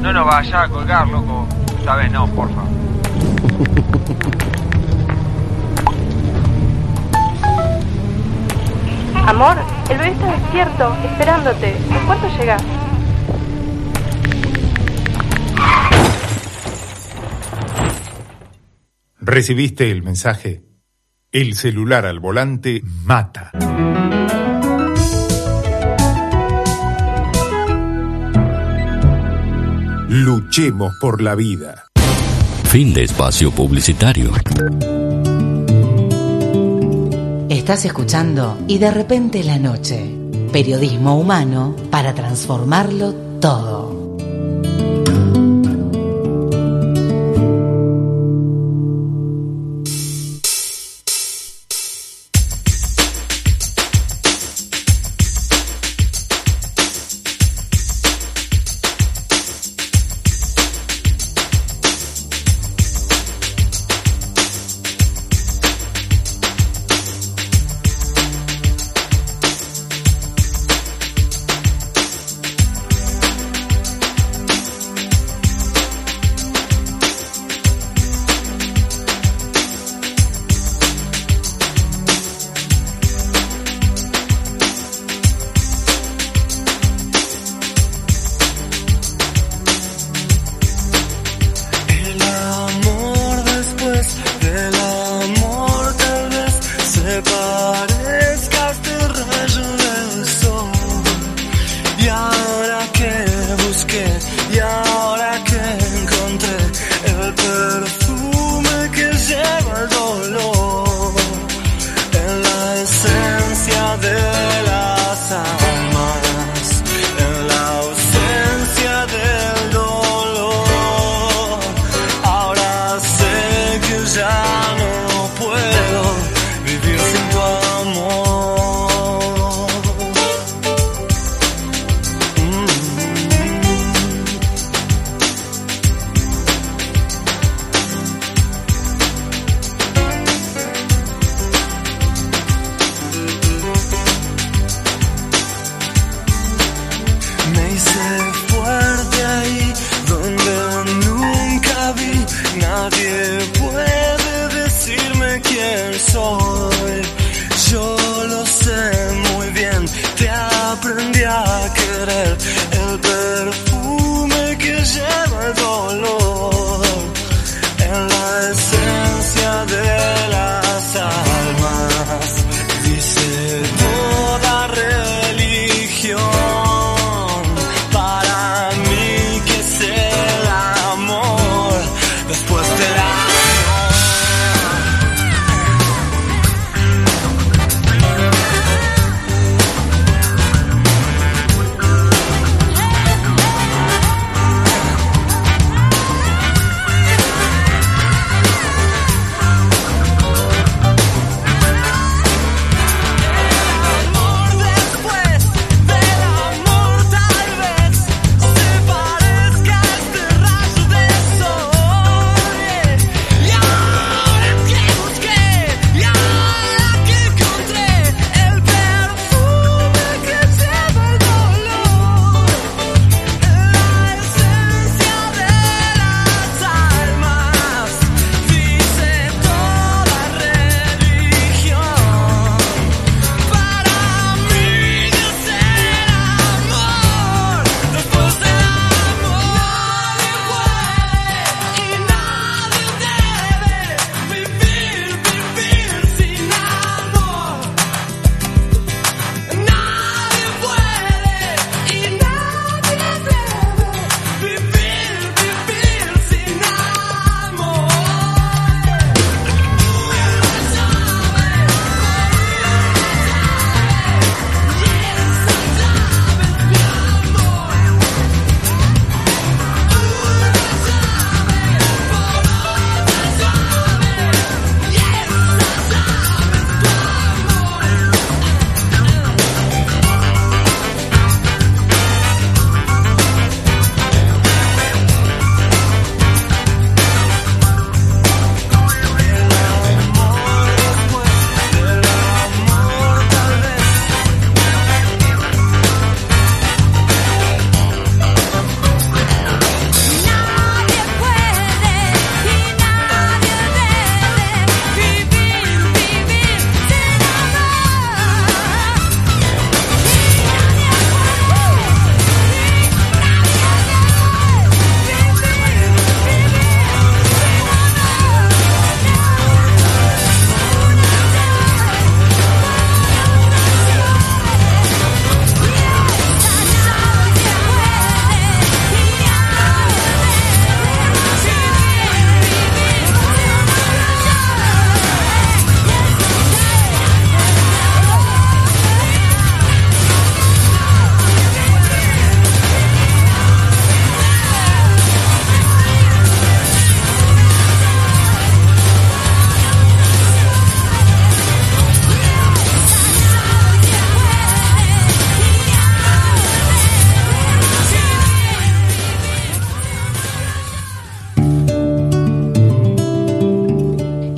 No nos vaya a colgar, loco. Esta vez no, porfa. Amor, el bebé está despierto, esperándote. ¿En cuánto llegas? ¿Recibiste el mensaje? El celular al volante mata. Luchemos por la vida. Fin de espacio publicitario. Estás escuchando Y de repente la noche, periodismo humano para transformarlo todo.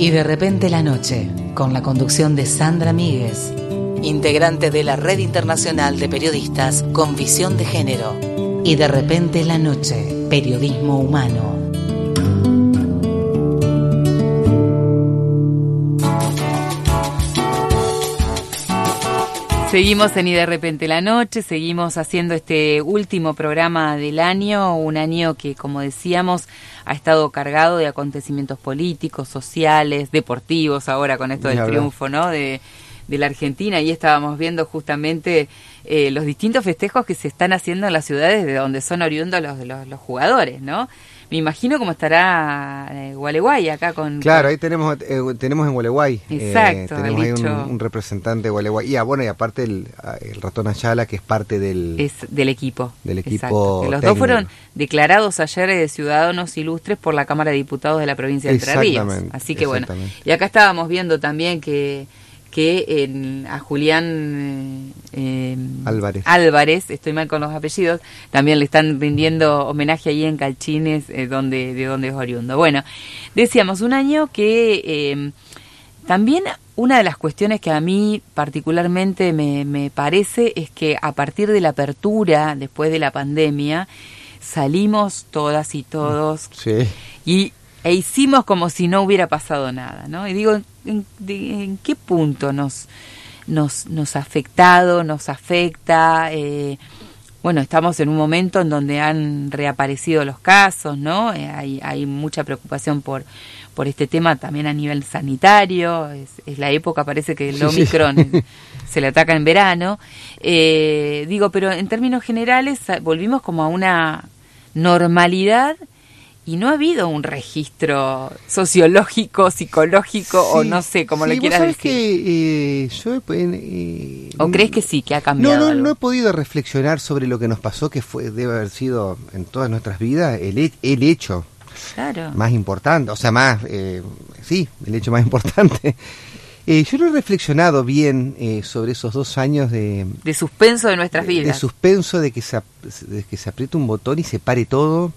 Y de repente la noche, con la conducción de Sandra Míguez, integrante de la Red Internacional de Periodistas con Visión de Género. Y de repente la noche, periodismo humano. Seguimos en Y de repente la noche, seguimos haciendo este último programa del año, un año que, como decíamos, ha estado cargado de acontecimientos políticos, sociales, deportivos, ahora con esto del triunfo, ¿no? De, de la Argentina y estábamos viendo justamente eh, los distintos festejos que se están haciendo en las ciudades de donde son oriundos los, los, los jugadores, ¿no? Me imagino cómo estará eh, Gualeguay acá con... Claro, ahí tenemos eh, tenemos en Gualeguay. eh, Exacto, tenemos ahí un, un representante de Gualeguay. Y ah, bueno, y aparte el, ah, el ratón Ayala, que es parte del, es del equipo. del equipo. Los dos fueron declarados ayer de ciudadanos ilustres por la Cámara de Diputados de la provincia de Entre Ríos. Así que bueno, y acá estábamos viendo también que que en- a Julián eh, eh, Álvarez. Álvarez, estoy mal con los apellidos, también le están rindiendo homenaje ahí en Calchines, eh, donde, de donde es oriundo. Bueno, decíamos, un año que eh, también una de las cuestiones que a mí particularmente me, me parece es que a partir de la apertura, después de la pandemia, salimos todas y todos Sí. y e hicimos como si no hubiera pasado nada, ¿no? Y digo, ¿en, de- en qué punto nos, nos, nos ha afectado, nos afecta? Eh, bueno, estamos en un momento en donde han reaparecido los casos, ¿no? Eh, hay, hay mucha preocupación por, por este tema también a nivel sanitario. Es, es la época, parece que el Sí, sí. Omicron se le ataca en verano. Eh, digo, pero en términos generales volvimos como a una normalidad y no ha habido un registro sociológico, psicológico o no sé, como sí, vos quieras decir. que eh, yo eh, ¿O crees que sí, que ha No, cambiado no, algo? no he podido reflexionar sobre lo que nos pasó, que fue debe haber sido en todas nuestras vidas el, el hecho Claro. más importante, o sea, más, eh, sí, el hecho más importante. Eh, yo no he reflexionado bien eh, sobre esos dos años de, De suspenso de nuestras de vidas. suspenso, de que, se, de que se apriete un botón y se pare todo,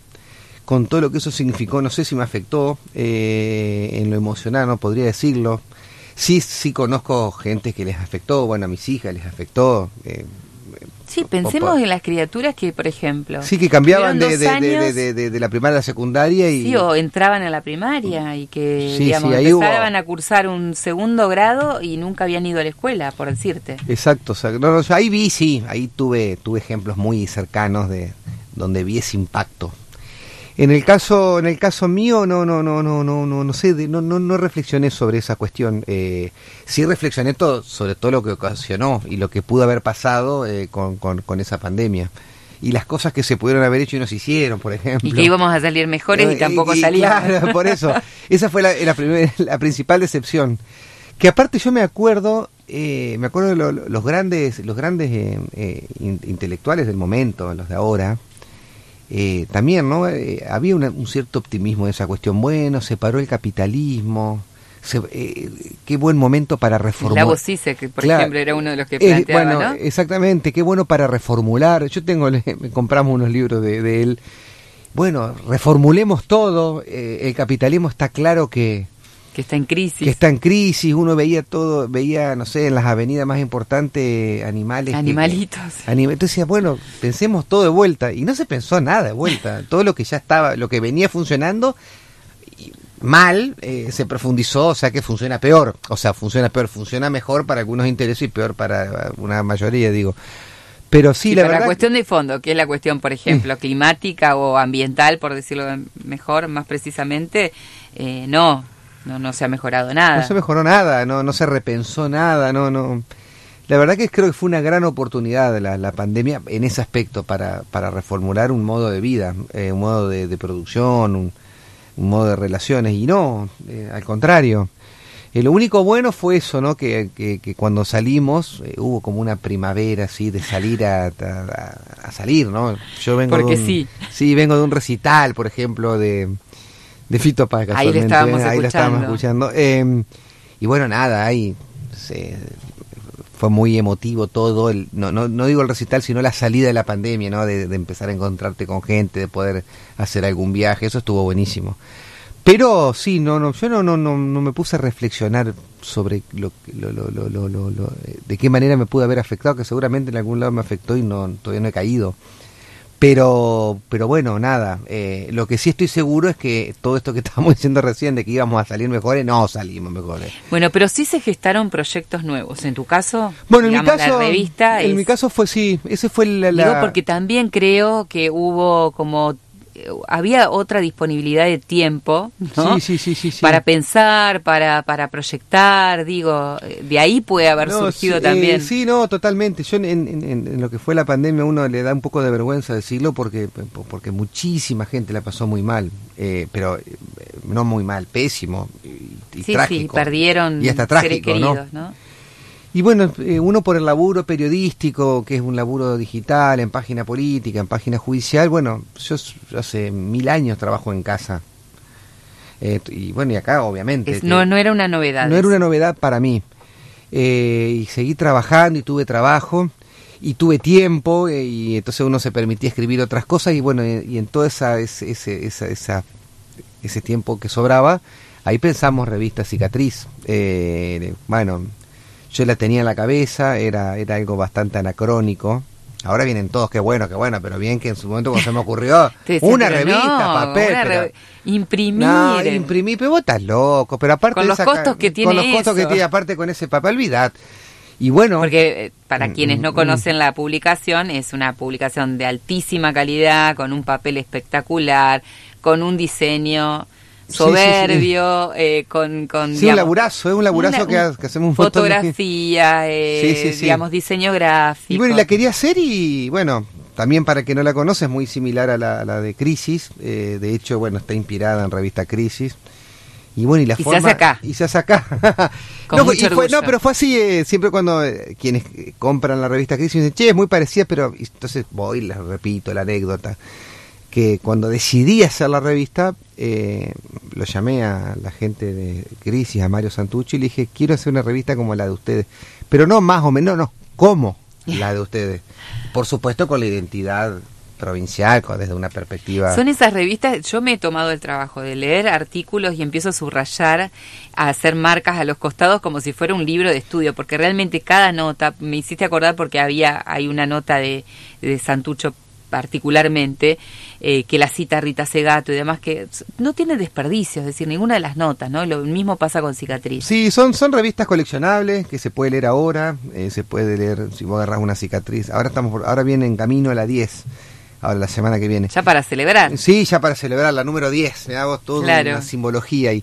con todo lo que eso significó, no sé si me afectó eh, en lo emocional, no podría decirlo. Sí, sí conozco gente que les afectó, bueno, a mis hijas les afectó. eh, Sí, pensemos en las criaturas que, por ejemplo, sí, que cambiaban de, años, la primaria a la secundaria y... sí, o entraban a la primaria y que, Sí, digamos, sí, ahí hubo- empezaban a cursar un segundo grado y nunca habían ido a la escuela, por decirte. Exacto, o sea, no, no, ahí vi, sí, ahí tuve, tuve ejemplos muy cercanos de donde vi ese impacto. En el caso, en el caso mío, no, no, no, no, no, no, no sé, no, no, no reflexioné sobre esa cuestión. Eh, sí reflexioné todo, sobre todo lo que ocasionó y lo que pudo haber pasado eh, con, con, con esa pandemia y las cosas que se pudieron haber hecho y no se hicieron, por ejemplo. Y que íbamos a salir mejores y Eh, tampoco y- salimos. Claro, por eso. Esa fue la, la, primer- la principal decepción. Que aparte yo me acuerdo, eh, me acuerdo de lo- lo- los grandes, los grandes eh, eh, in- intelectuales del momento, los de ahora. Eh, también, ¿no? Eh, había una- un cierto optimismo de esa cuestión. Bueno, se paró el capitalismo. se- eh, qué buen momento para reformular. Lavo Cise, que por Claro. ejemplo era uno de los que Eh, planteaba, bueno, ¿no? exactamente, qué bueno para reformular. Yo tengo, le- compramos unos libros de, de él. Bueno, reformulemos todo. eh, el capitalismo está claro que, que está en crisis. que está en crisis. Uno veía todo, veía, no sé, en las avenidas más importantes animales. que- Animalitos. Anima- Entonces decía, bueno, pensemos todo de vuelta. Y no se pensó nada de vuelta. todo lo que ya estaba, lo que venía funcionando mal, eh, se profundizó, o sea que funciona peor. O sea, funciona peor, funciona mejor para algunos intereses y peor para una mayoría, digo. Pero sí, Y la verdad. la cuestión de fondo, que es la cuestión, por ejemplo, climática o ambiental, por decirlo mejor, más precisamente, eh, no, no, no se ha mejorado nada. No se mejoró nada, no, no se repensó nada, no, no. La verdad que creo que fue una gran oportunidad la, la pandemia en ese aspecto para, para reformular un modo de vida, eh, un modo de, de producción, un, un modo de relaciones y no, eh, al contrario. Eh, lo único bueno fue eso, ¿no? Que, que, que cuando salimos eh, hubo como una primavera así de salir a, a- a salir, ¿no? Yo vengo Porque de un, sí. Sí, vengo de un recital, por ejemplo, de, de Fito Paz. Ahí casualmente, estábamos ¿eh? Ahí lo estábamos escuchando. Eh, y bueno, nada, ahí se, fue muy emotivo todo. El, no, no, no digo el recital, sino la salida de la pandemia, ¿no? De, de empezar a encontrarte con gente, de poder hacer algún viaje. Eso estuvo buenísimo. Pero sí, no, no, yo no, no, no, no me puse a reflexionar sobre lo, lo, lo, lo, lo- lo- lo- de qué manera me pude haber afectado, que seguramente en algún lado me afectó y no, todavía no he caído. Pero, pero bueno, nada. eh, lo que sí estoy seguro es que todo esto que estábamos diciendo recién de que íbamos a salir mejores, no salimos mejores. Bueno, pero sí se gestaron proyectos nuevos. En tu caso, Bueno, en mi caso, la revista en es- mi caso fue sí, ese fue la, la- Digo porque también creo que hubo como había otra disponibilidad de tiempo, ¿no? Sí, sí, sí. Para pensar, para para proyectar, digo, de ahí puede haber No, surgido también. eh, sí, no, totalmente. Yo en, en- en- en lo que fue la pandemia uno le da un poco de vergüenza decirlo porque porque muchísima gente la pasó muy mal, eh, pero eh, no muy mal, pésimo y, y sí, sí, trágico. perdieron y hasta seres trágico, ¿no? queridos, ¿no? Y bueno, eh, uno por el laburo periodístico, que es un laburo digital, en página política, en página judicial, bueno, yo hace mil años trabajo en casa. Eh, y bueno, y acá obviamente. Es- no, no era una novedad. no era una novedad para mí. Eh, y seguí trabajando y tuve trabajo y tuve tiempo eh, y entonces uno se permitía escribir otras cosas y bueno, y en todo esa, ese, ese, esa, esa- ese tiempo que sobraba, ahí pensamos revista Cicatriz. Eh, bueno, yo la tenía en la cabeza, era, era algo bastante anacrónico. Ahora vienen todos, qué bueno, qué bueno, pero bien que en su momento cuando se me ocurrió una pero revista, no, papel, una pero- re- imprimir. no, imprimir, pero vos estás loco, pero aparte Con los sacar- costos que con tiene los costos que eso. tiene aparte con ese papel, olvidad. Y bueno, Porque eh, para Mm, quienes no mm, conocen la publicación, es una publicación de altísima calidad, con un papel espectacular, con un diseño Sí, sí, sí. soberbio, eh, con, con sí, un laburazo, es un laburazo una- que, un- ha- que hacemos un de fotografía, eh, digamos, diseño gráfico. Y bueno, y la quería hacer y bueno, también para que no la conoce es muy similar a la, a la de Crisis. eh, de hecho, bueno, está inspirada en revista Crisis. Y bueno, y la Y se forma... hace acá. Y se hace acá. Con no, mucho y fue- no, pero fue así, eh, siempre cuando eh, quienes eh, compran la revista Crisis dicen, che, es muy parecida, pero entonces voy les repito la anécdota. Que cuando decidí hacer la revista, eh, lo llamé a la gente de Crisis, a Mario Santucci, y le dije, quiero hacer una revista como la de ustedes. Pero no más o menos, no, ¿cómo la de ustedes? Por supuesto con la identidad provincial, con- desde una perspectiva... Son esas revistas, yo me he tomado el trabajo de leer artículos y empiezo a subrayar, a hacer marcas a los costados como si fuera un libro de estudio, porque realmente cada nota, me hiciste acordar porque había, hay una nota de, de Santucho particularmente, eh, que la cita Rita Segato y demás, que no tiene desperdicio, es decir, ninguna de las notas, ¿no? Lo mismo pasa con Cicatriz. Sí, son, son revistas coleccionables que se puede leer ahora, eh, se puede leer si vos agarrás una cicatriz. Ahora estamos por- ahora viene en camino a la 10, ahora la semana que viene. Ya para celebrar. Sí, ya para celebrar la número 10, me hago toda Claro. una simbología ahí.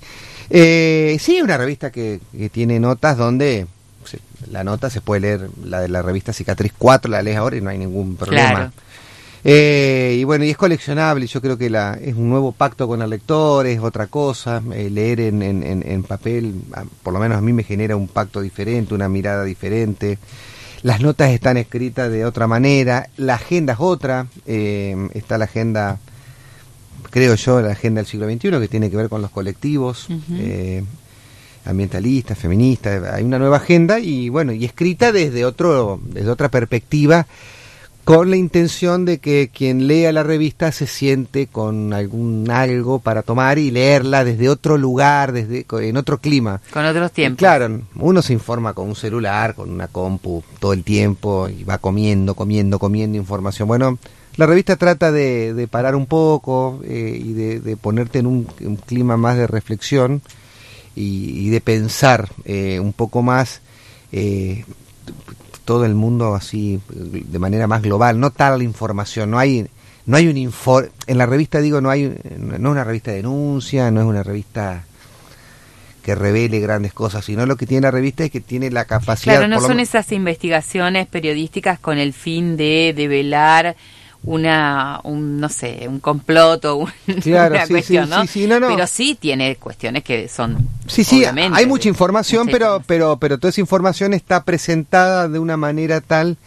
Eh, sí, una revista que, que tiene notas donde se- la nota se puede leer, la de la revista Cicatriz 4, la lees ahora y no hay ningún problema. Claro. Eh, y bueno, y es coleccionable, yo creo que la, es un nuevo pacto con el lector, es otra cosa, eh, leer en, en, en- en papel, por lo menos a mí me genera un pacto diferente, una mirada diferente, las notas están escritas de otra manera, la agenda es otra, eh, está la agenda, creo yo, la agenda del siglo XXI que tiene que ver con los colectivos. Eh, ambientalistas, feministas, hay una nueva agenda y bueno, y escrita desde otro, desde otra perspectiva, con la intención de que quien lea la revista se siente con algún algo para tomar y leerla desde otro lugar, desde en otro clima. Con otros tiempos. Claro, uno se informa con un celular, con una compu todo el tiempo y va comiendo, comiendo, comiendo información. Bueno, la revista trata de, de parar un poco eh, y de, de ponerte en un, un clima más de reflexión y, y de pensar eh, un poco más eh, todo el mundo así de manera más global, no tal información, no hay no hay un info en la revista digo no hay no es una revista de denuncia, no es una revista que revele grandes cosas, sino lo que tiene la revista es que tiene la capacidad Claro, no son esas investigaciones periodísticas con el fin de develar una, un, no sé, un complot o un- Claro, una sí, cuestión, sí, ¿no? sí, sí, no, no. Pero sí tiene cuestiones que son, Sí, sí, hay mucha información, pero, pero, pero toda esa información está presentada de una manera tal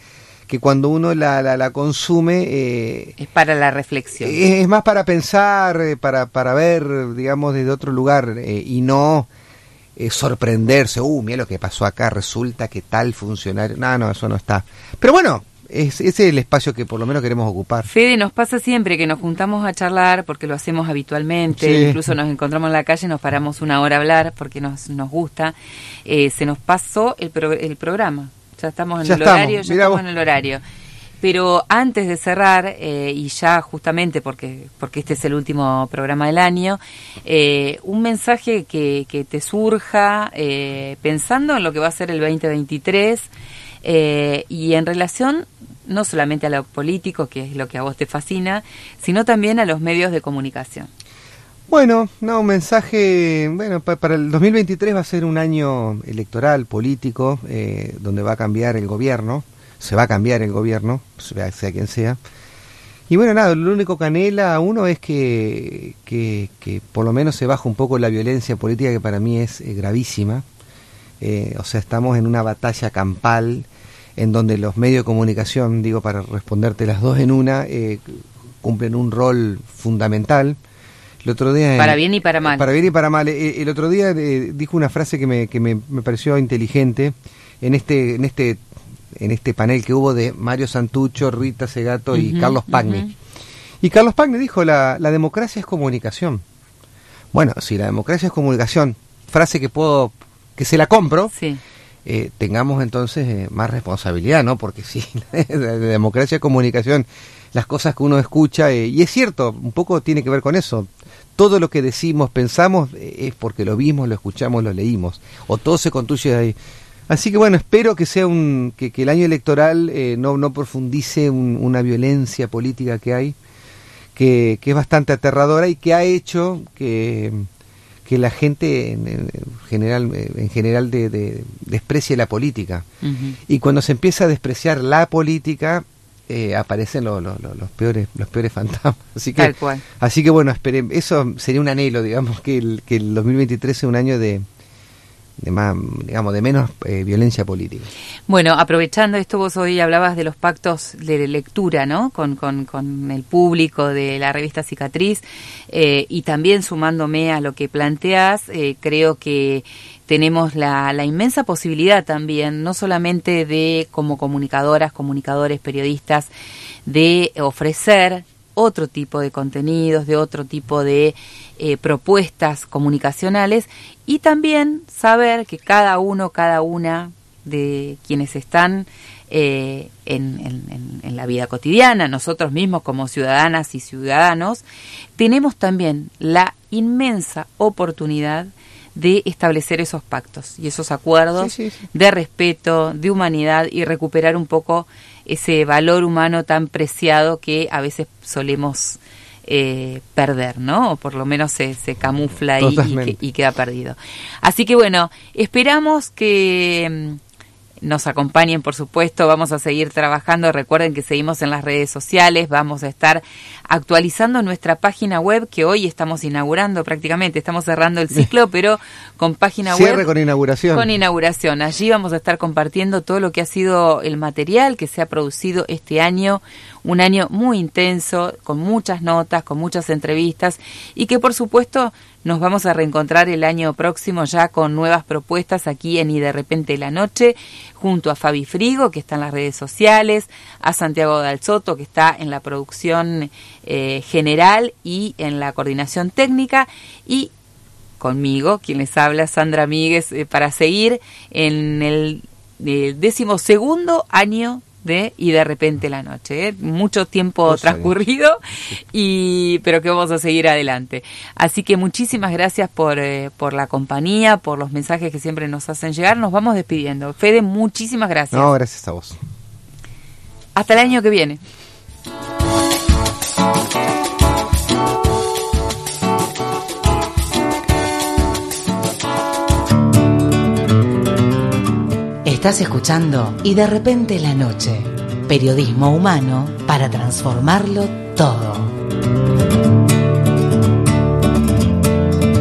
que cuando uno la, la, la consume eh, Es para la reflexión. es más para pensar, eh, para, para ver, digamos, desde otro lugar eh, y no eh, sorprenderse. Uh, mira lo que pasó acá, resulta que tal funcionario. No, no, eso no está. Pero bueno, es, ese es el espacio que por lo menos queremos ocupar. Fede, nos pasa siempre que nos juntamos a charlar, porque lo hacemos habitualmente, Sí. incluso nos encontramos en la calle, nos paramos una hora a hablar porque nos, nos gusta. Eh, se nos pasó el, pro- el programa. Ya estamos en Ya el estamos, horario, ya mirá estamos vos. en el horario. Pero antes de cerrar, eh, y ya justamente porque, porque este es el último programa del año, eh, un mensaje que, que te surja eh, pensando en lo que va a ser el 2023 eh, y en relación no solamente a lo político, que es lo que a vos te fascina, sino también a los medios de comunicación. Bueno, no, un mensaje, bueno, pa- para el 2023 va a ser un año electoral, político, eh, donde va a cambiar el gobierno, se va a cambiar el gobierno, sea, sea quien sea. Y bueno, nada, lo único que anhela uno es que, que, que por lo menos se baje un poco la violencia política, que para mí es eh, gravísima. Eh, o sea, estamos en una batalla campal en donde los medios de comunicación, digo, para responderte las dos en una, eh, cumplen un rol fundamental. El otro día Para bien y para mal. Para bien y para mal. Eh, El otro día eh, dijo una frase que me, que me, me pareció inteligente en este, en este, en este panel que hubo de Mario Santucho, Rita Segato y Carlos Pagni. Y Carlos Pagni dijo la, la democracia es comunicación. Bueno, si la democracia es comunicación, frase que puedo, que se la compro, Sí. Eh, tengamos entonces eh, más responsabilidad, ¿no? Porque si de democracia comunicación, las cosas que uno escucha, eh, y es cierto, un poco tiene que ver con eso. Todo lo que decimos, pensamos, es porque lo vimos, lo escuchamos, lo leímos. O todo se construye de ahí. Así que bueno, espero que sea un que, que el año electoral no, no profundice un, una violencia política que hay, que, que es bastante aterradora y que ha hecho que que la gente en, general en general de, de, desprecie la política. Y cuando se empieza a despreciar la política eh, aparecen lo- lo- lo- los peores los peores fantasmas. Así que Tal cual. así que bueno esperemos eso sería un anhelo digamos que el, que el 2023 sea un año de de más digamos de menos eh, violencia política Bueno, aprovechando esto, vos hoy hablabas de los pactos de lectura, ¿no? Con, con, el público de la revista Cicatriz eh, y también sumándome a lo que planteas, eh, creo que tenemos la, la inmensa posibilidad también, no solamente de como comunicadoras, comunicadores, periodistas, de ofrecer otro tipo de contenidos, de otro tipo de eh, propuestas comunicacionales y también saber que cada uno, cada una de quienes están eh, en, en- en- en la vida cotidiana, nosotros mismos como ciudadanas y ciudadanos, tenemos también la inmensa oportunidad de establecer esos pactos y esos acuerdos Sí, sí, sí. de respeto, de humanidad y recuperar un poco ese valor humano tan preciado que a veces solemos eh, perder, ¿no? O por lo menos se, se camufla y, y queda perdido. Así que bueno, esperamos que mm, nos acompañen, por supuesto, vamos a seguir trabajando. Recuerden que seguimos en las redes sociales, vamos a estar actualizando nuestra página web que hoy estamos inaugurando prácticamente, estamos cerrando el ciclo, pero con página cierre web. con inauguración Con inauguración. Allí vamos a estar compartiendo todo lo que ha sido el material que se ha producido este año, un año muy intenso, con muchas notas, con muchas entrevistas y que por supuesto nos vamos a reencontrar el año próximo ya con nuevas propuestas aquí en Y de repente la noche, junto a Fabi Frigo, que está en las redes sociales, a Santiago Dalsoto, que está en la producción eh, general y en la coordinación técnica, y conmigo, quien les habla, Sandra Míguez, eh, para seguir en el eh, décimo segundo año de Y de repente la noche. ¿eh? Mucho tiempo transcurrido, y, pero que vamos a seguir adelante. Así que muchísimas gracias por, eh, por la compañía, por los mensajes que siempre nos hacen llegar. Nos vamos despidiendo. Fede, muchísimas gracias. no gracias a vos Hasta el año que viene. Estás escuchando y de repente la noche. Periodismo humano para transformarlo todo.